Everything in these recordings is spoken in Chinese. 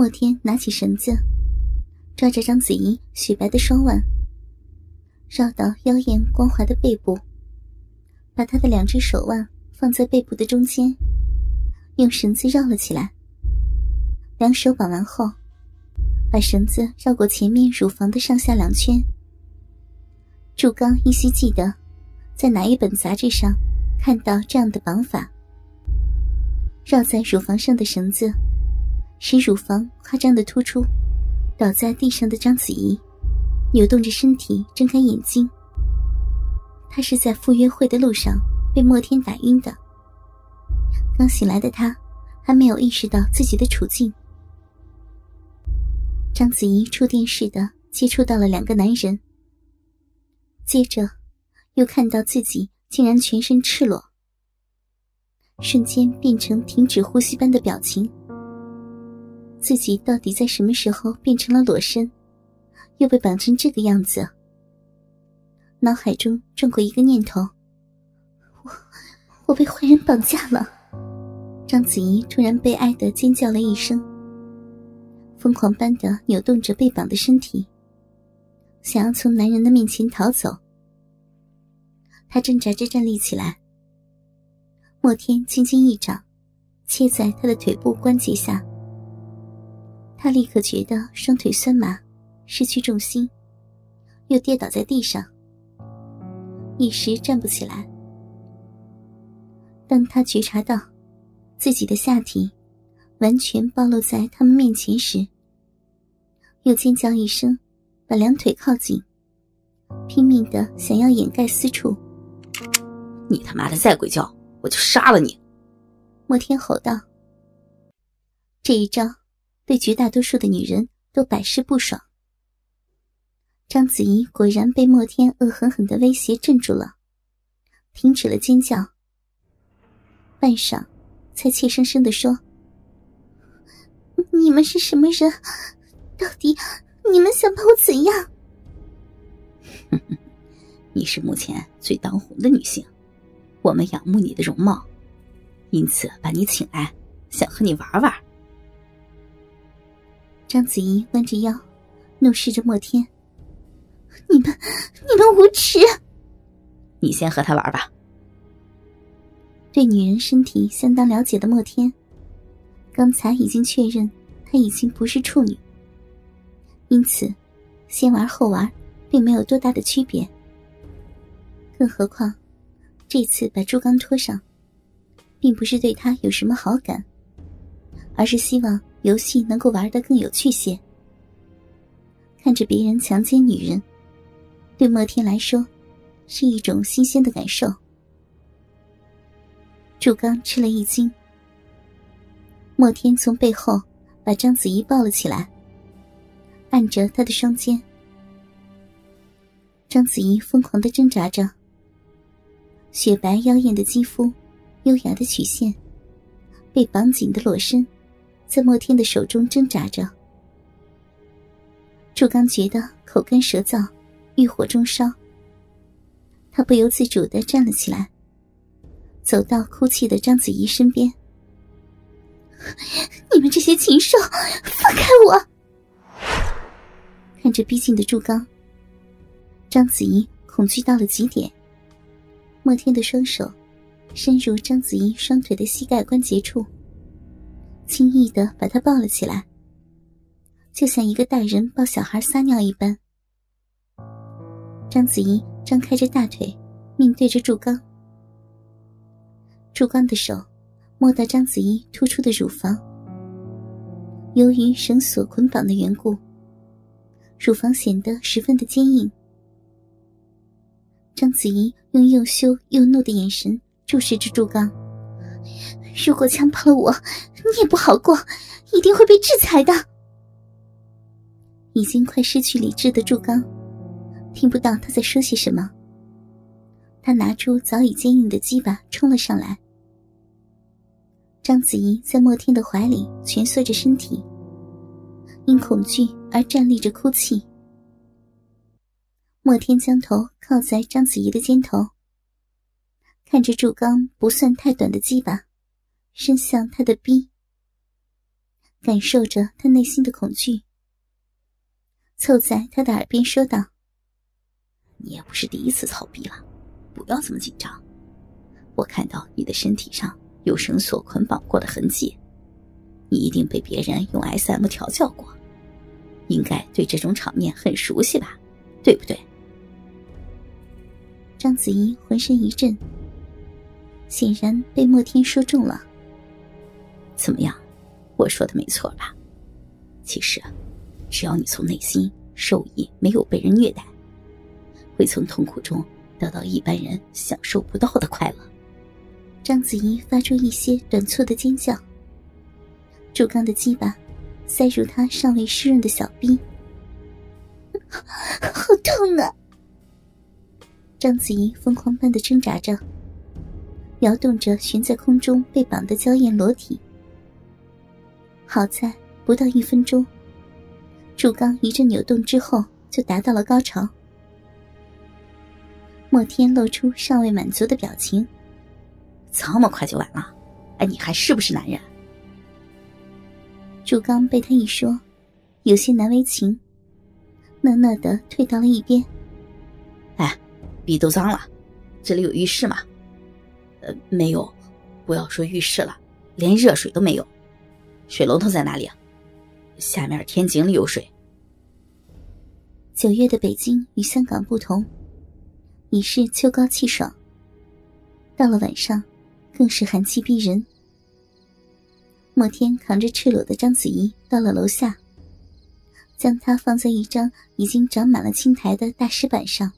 莫天拿起绳子，抓着章子怡雪白的双腕，绕到妖艳光滑的背部，把她的两只手腕放在背部的中间，用绳子绕了起来。两手绑完后，把绳子绕过前面乳房的上下两圈。祝刚依稀记得，在哪一本杂志上看到这样的绑法：绕在乳房上的绳子。使乳房夸张的突出，倒在地上的章子怡扭动着身体，睁开眼睛。她是在赴约会的路上被莫天打晕的。刚醒来的她还没有意识到自己的处境。章子怡触电似的接触到了两个男人，接着又看到自己竟然全身赤裸，瞬间变成停止呼吸般的表情。自己到底在什么时候变成了裸身，又被绑成这个样子？脑海中转过一个念头：我我被坏人绑架了！章子怡突然悲哀的尖叫了一声，疯狂般的扭动着被绑的身体，想要从男人的面前逃走。她挣扎着站立起来，莫天轻轻一掌，切在她的腿部关节下。他立刻觉得双腿酸麻，失去重心，又跌倒在地上，一时站不起来。当他觉察到自己的下体完全暴露在他们面前时，又尖叫一声，把两腿靠紧，拼命的想要掩盖私处。你他妈的再鬼叫，我就杀了你！莫天吼道。这一招。对绝大多数的女人都百试不爽。章子怡果然被莫天恶狠狠的威胁镇住了，停止了尖叫。半晌，才怯生生的说：“你们是什么人？到底你们想把我怎样？”“你是目前最当红的女性，我们仰慕你的容貌，因此把你请来，想和你玩玩。”章子怡弯着腰，怒视着莫天：“你们，你们无耻！你先和他玩吧。”对女人身体相当了解的莫天，刚才已经确认她已经不是处女，因此先玩后玩并没有多大的区别。更何况，这次把朱刚拖上，并不是对他有什么好感，而是希望。游戏能够玩得更有趣些。看着别人强奸女人，对莫天来说是一种新鲜的感受。祝刚吃了一惊。莫天从背后把章子怡抱了起来，按着她的双肩。章子怡疯狂的挣扎着，雪白妖艳的肌肤，优雅的曲线，被绑紧的裸身。在莫天的手中挣扎着，祝刚觉得口干舌燥，欲火中烧。他不由自主的站了起来，走到哭泣的章子怡身边：“你们这些禽兽，放开我！”看着逼近的朱刚，章子怡恐惧到了极点。莫天的双手伸入章子怡双腿的膝盖关节处。轻易的把他抱了起来，就像一个大人抱小孩撒尿一般。章子怡张开着大腿，面对着祝刚。祝刚的手摸到章子怡突出的乳房，由于绳索捆绑的缘故，乳房显得十分的坚硬。章子怡用又羞又怒的眼神注视着祝刚。如果强暴了我，你也不好过，一定会被制裁的。已经快失去理智的祝刚，听不到他在说些什么。他拿出早已坚硬的鸡巴冲了上来。章子怡在莫天的怀里蜷缩着身体，因恐惧而站立着哭泣。莫天将头靠在章子怡的肩头，看着祝刚不算太短的鸡巴。伸向他的逼，感受着他内心的恐惧，凑在他的耳边说道：“你也不是第一次操逼了，不要这么紧张。我看到你的身体上有绳索捆绑过的痕迹，你一定被别人用 SM 调教过，应该对这种场面很熟悉吧？对不对？”章子怡浑身一震，显然被莫天说中了。怎么样？我说的没错吧？其实，只要你从内心受益没有被人虐待，会从痛苦中得到一般人享受不到的快乐。章子怡发出一些短促的尖叫。朱刚的鸡巴塞入她尚未湿润的小臂，好痛啊！章子怡疯狂般的挣扎着，摇动着悬在空中被绑的娇艳裸体。好在不到一分钟，柱刚一阵扭动之后就达到了高潮。莫天露出尚未满足的表情：“这么快就完了？哎，你还是不是男人？”柱刚被他一说，有些难为情，讷讷的退到了一边。哎，笔都脏了，这里有浴室吗？呃，没有，不要说浴室了，连热水都没有。水龙头在哪里啊？下面天井里有水。九月的北京与香港不同，已是秋高气爽。到了晚上，更是寒气逼人。莫天扛着赤裸的章子怡到了楼下，将她放在一张已经长满了青苔的大石板上。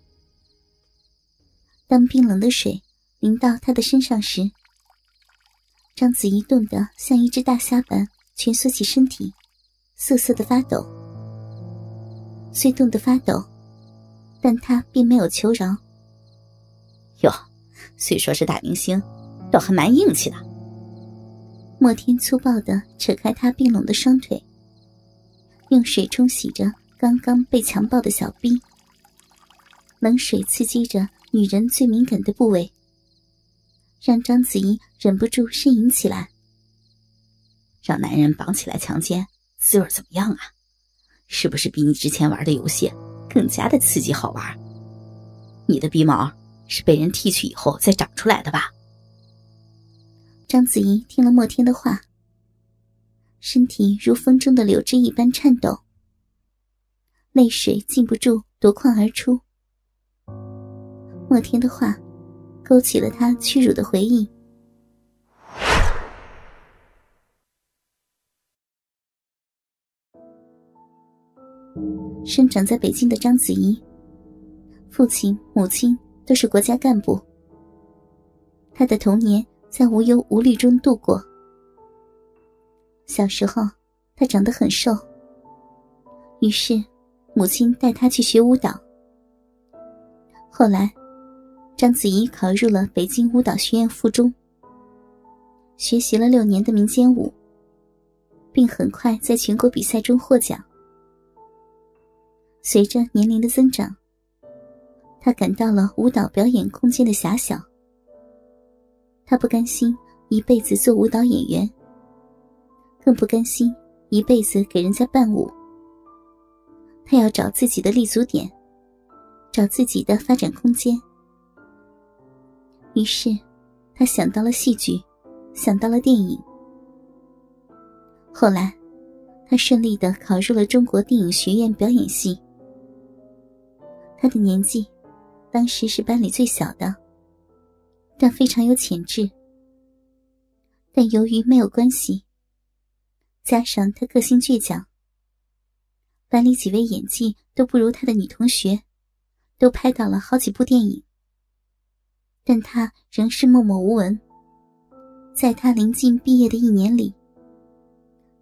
当冰冷的水淋到她的身上时，章子怡冻得像一只大虾般。蜷缩起身体，瑟瑟的发抖。虽冻得发抖，但他并没有求饶。哟，虽说是大明星，倒还蛮硬气的。莫天粗暴的扯开他冰冷的双腿，用水冲洗着刚刚被强暴的小臂。冷水刺激着女人最敏感的部位，让章子怡忍不住呻吟起来。让男人绑起来强奸，滋味怎么样啊？是不是比你之前玩的游戏更加的刺激好玩？你的鼻毛是被人剃去以后再长出来的吧？章子怡听了莫天的话，身体如风中的柳枝一般颤抖，泪水禁不住夺眶而出。莫天的话，勾起了他屈辱的回忆。生长在北京的章子怡，父亲、母亲都是国家干部。她的童年在无忧无虑中度过。小时候，她长得很瘦，于是母亲带她去学舞蹈。后来，章子怡考入了北京舞蹈学院附中，学习了六年的民间舞，并很快在全国比赛中获奖。随着年龄的增长，他感到了舞蹈表演空间的狭小。他不甘心一辈子做舞蹈演员，更不甘心一辈子给人家伴舞。他要找自己的立足点，找自己的发展空间。于是，他想到了戏剧，想到了电影。后来，他顺利的考入了中国电影学院表演系。他的年纪，当时是班里最小的，但非常有潜质。但由于没有关系，加上他个性倔强，班里几位演技都不如他的女同学，都拍到了好几部电影。但他仍是默默无闻。在他临近毕业的一年里，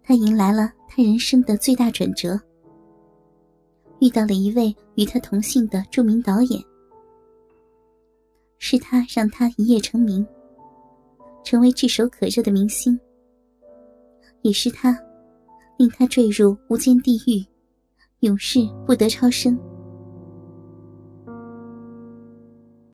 他迎来了他人生的最大转折。遇到了一位与他同姓的著名导演，是他让他一夜成名，成为炙手可热的明星。也是他，令他坠入无间地狱，永世不得超生。